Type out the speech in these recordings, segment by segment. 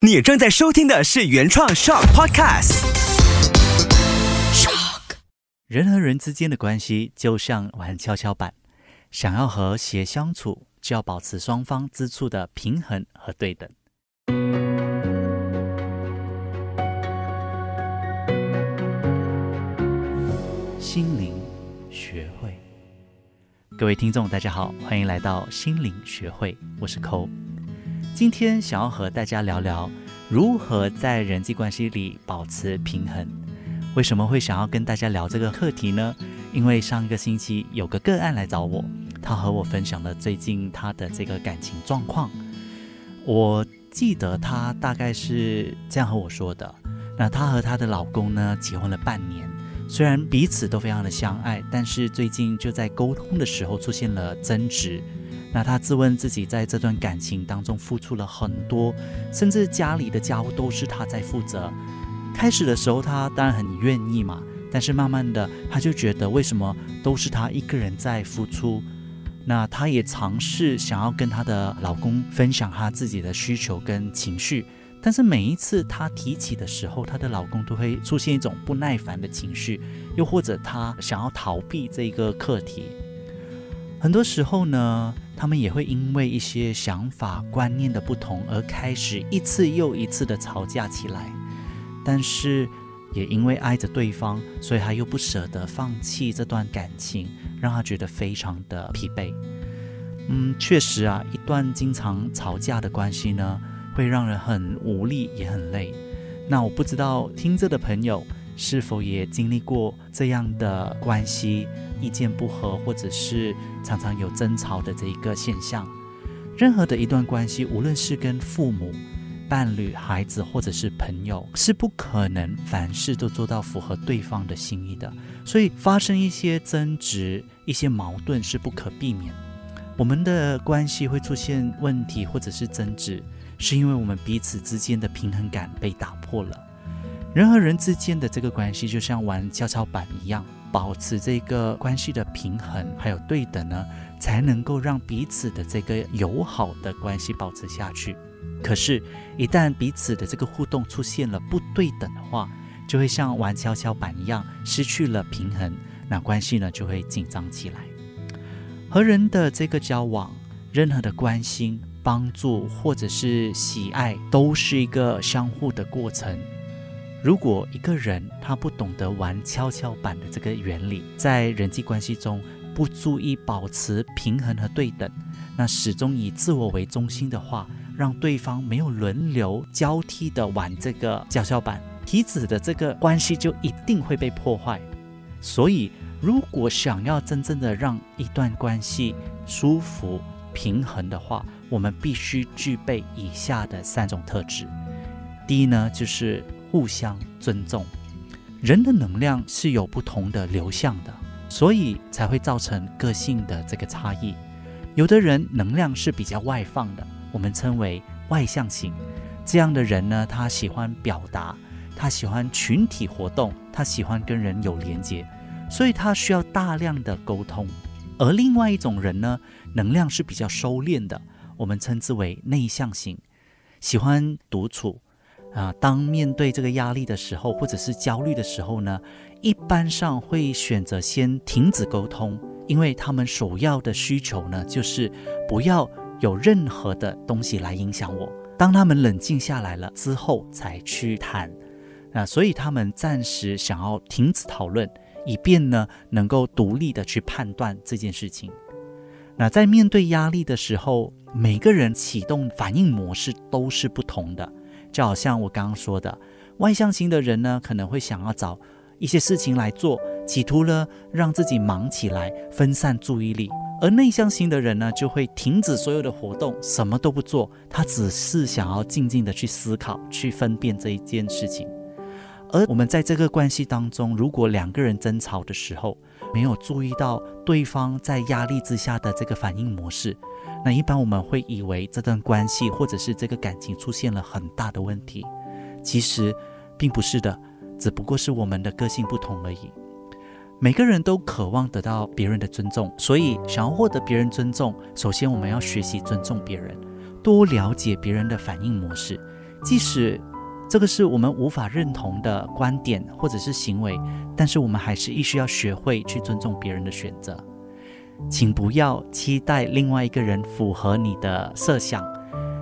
你正在收听的是原创 Shock Podcast。Shock，。人和人之间的关系就像玩跷跷板，想要和谐相处，就要保持双方之处的平衡和对等。心灵学会，各位听众，大家好，欢迎来到心灵学会，我是寇。今天想要和大家聊聊如何在人际关系里保持平衡。为什么会想要跟大家聊这个课题呢？因为上一个星期有个个案来找我，他和我分享了最近他的这个感情状况。我记得他大概是这样和我说的：，那她和她的老公呢结婚了半年，虽然彼此都非常的相爱，但是最近就在沟通的时候出现了争执。那她自问自己在这段感情当中付出了很多，甚至家里的家务都是她在负责。开始的时候，她当然很愿意嘛，但是慢慢的，她就觉得为什么都是她一个人在付出？那她也尝试想要跟她的老公分享她自己的需求跟情绪，但是每一次她提起的时候，她的老公都会出现一种不耐烦的情绪，又或者她想要逃避这个课题。很多时候呢。他们也会因为一些想法观念的不同而开始一次又一次的吵架起来，但是也因为爱着对方，所以他又不舍得放弃这段感情，让他觉得非常的疲惫。嗯，确实啊，一段经常吵架的关系呢，会让人很无力，也很累。那我不知道听着的朋友。是否也经历过这样的关系，意见不合，或者是常常有争吵的这一个现象？任何的一段关系，无论是跟父母、伴侣、孩子，或者是朋友，是不可能凡事都做到符合对方的心意的。所以发生一些争执、一些矛盾是不可避免。我们的关系会出现问题，或者是争执，是因为我们彼此之间的平衡感被打破了。人和人之间的这个关系就像玩跷跷板一样，保持这个关系的平衡还有对等呢，才能够让彼此的这个友好的关系保持下去。可是，一旦彼此的这个互动出现了不对等的话，就会像玩跷跷板一样失去了平衡，那关系呢就会紧张起来。和人的这个交往，任何的关心、帮助或者是喜爱，都是一个相互的过程。如果一个人他不懂得玩跷跷板的这个原理，在人际关系中不注意保持平衡和对等，那始终以自我为中心的话，让对方没有轮流交替的玩这个跷跷板，彼此的这个关系就一定会被破坏。所以，如果想要真正的让一段关系舒服平衡的话，我们必须具备以下的三种特质。第一呢，就是。互相尊重，人的能量是有不同的流向的，所以才会造成个性的这个差异。有的人能量是比较外放的，我们称为外向型。这样的人呢，他喜欢表达，他喜欢群体活动，他喜欢跟人有连接，所以他需要大量的沟通。而另外一种人呢，能量是比较收敛的，我们称之为内向型，喜欢独处。啊，当面对这个压力的时候，或者是焦虑的时候呢，一般上会选择先停止沟通，因为他们首要的需求呢，就是不要有任何的东西来影响我。当他们冷静下来了之后，才去谈。那，所以他们暂时想要停止讨论，以便呢，能够独立的去判断这件事情。那在面对压力的时候，每个人启动反应模式都是不同的。就好像我刚刚说的，外向型的人呢，可能会想要找一些事情来做，企图呢让自己忙起来，分散注意力；而内向型的人呢，就会停止所有的活动，什么都不做，他只是想要静静的去思考，去分辨这一件事情。而我们在这个关系当中，如果两个人争吵的时候，没有注意到对方在压力之下的这个反应模式。那一般我们会以为这段关系或者是这个感情出现了很大的问题，其实并不是的，只不过是我们的个性不同而已。每个人都渴望得到别人的尊重，所以想要获得别人尊重，首先我们要学习尊重别人，多了解别人的反应模式，即使这个是我们无法认同的观点或者是行为，但是我们还是必须要学会去尊重别人的选择。请不要期待另外一个人符合你的设想。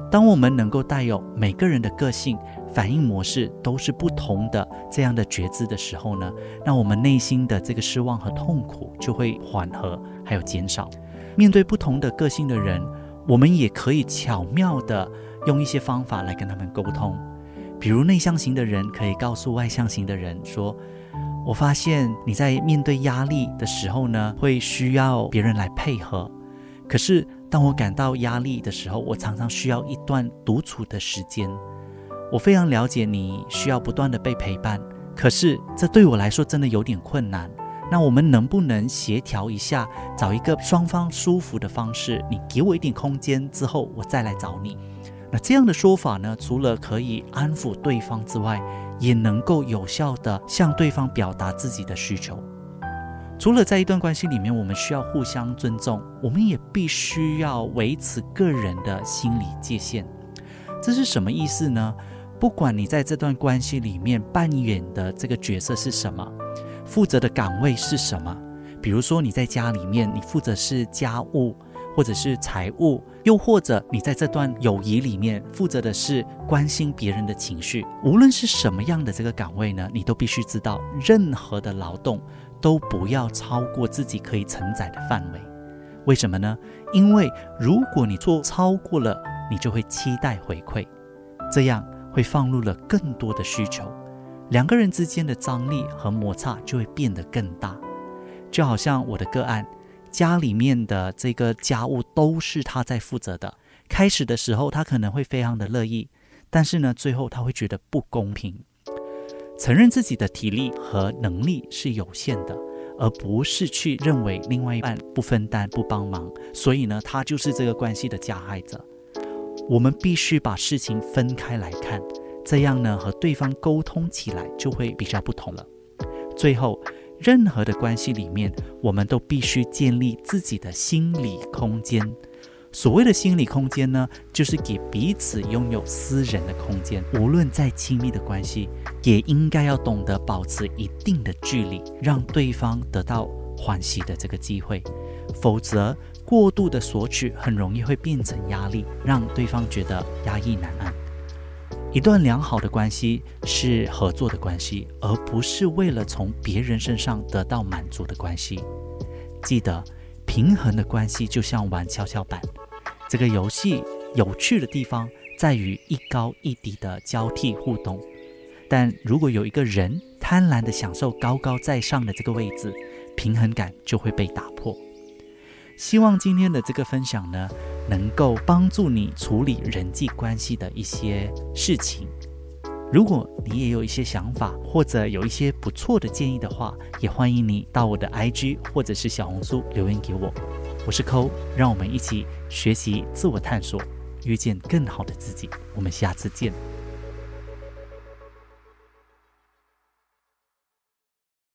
当我们能够带有每个人的个性、反应模式都是不同的这样的觉知的时候呢，那我们内心的这个失望和痛苦就会缓和，还有减少。面对不同的个性的人，我们也可以巧妙的用一些方法来跟他们沟通。比如内向型的人可以告诉外向型的人说：“我发现你在面对压力的时候呢，会需要别人来配合。可是当我感到压力的时候，我常常需要一段独处的时间。我非常了解你需要不断的被陪伴，可是这对我来说真的有点困难。那我们能不能协调一下，找一个双方舒服的方式？你给我一点空间之后，我再来找你。”那这样的说法呢，除了可以安抚对方之外，也能够有效的向对方表达自己的需求。除了在一段关系里面，我们需要互相尊重，我们也必须要维持个人的心理界限。这是什么意思呢？不管你在这段关系里面扮演的这个角色是什么，负责的岗位是什么，比如说你在家里面，你负责是家务。或者是财务，又或者你在这段友谊里面负责的是关心别人的情绪，无论是什么样的这个岗位呢，你都必须知道，任何的劳动都不要超过自己可以承载的范围。为什么呢？因为如果你做超过了，你就会期待回馈，这样会放入了更多的需求，两个人之间的张力和摩擦就会变得更大。就好像我的个案。家里面的这个家务都是他在负责的。开始的时候，他可能会非常的乐意，但是呢，最后他会觉得不公平。承认自己的体力和能力是有限的，而不是去认为另外一半不分担、不帮忙，所以呢，他就是这个关系的加害者。我们必须把事情分开来看，这样呢，和对方沟通起来就会比较不同了。最后。任何的关系里面，我们都必须建立自己的心理空间。所谓的心理空间呢，就是给彼此拥有私人的空间。无论再亲密的关系，也应该要懂得保持一定的距离，让对方得到欢喜的这个机会。否则，过度的索取很容易会变成压力，让对方觉得压抑难安。一段良好的关系是合作的关系，而不是为了从别人身上得到满足的关系。记得，平衡的关系就像玩跷跷板，这个游戏有趣的地方在于一高一低的交替互动。但如果有一个人贪婪地享受高高在上的这个位置，平衡感就会被打破。希望今天的这个分享呢。能够帮助你处理人际关系的一些事情。如果你也有一些想法，或者有一些不错的建议的话，也欢迎你到我的 IG 或者是小红书留言给我。我是抠，让我们一起学习自我探索，遇见更好的自己。我们下次见。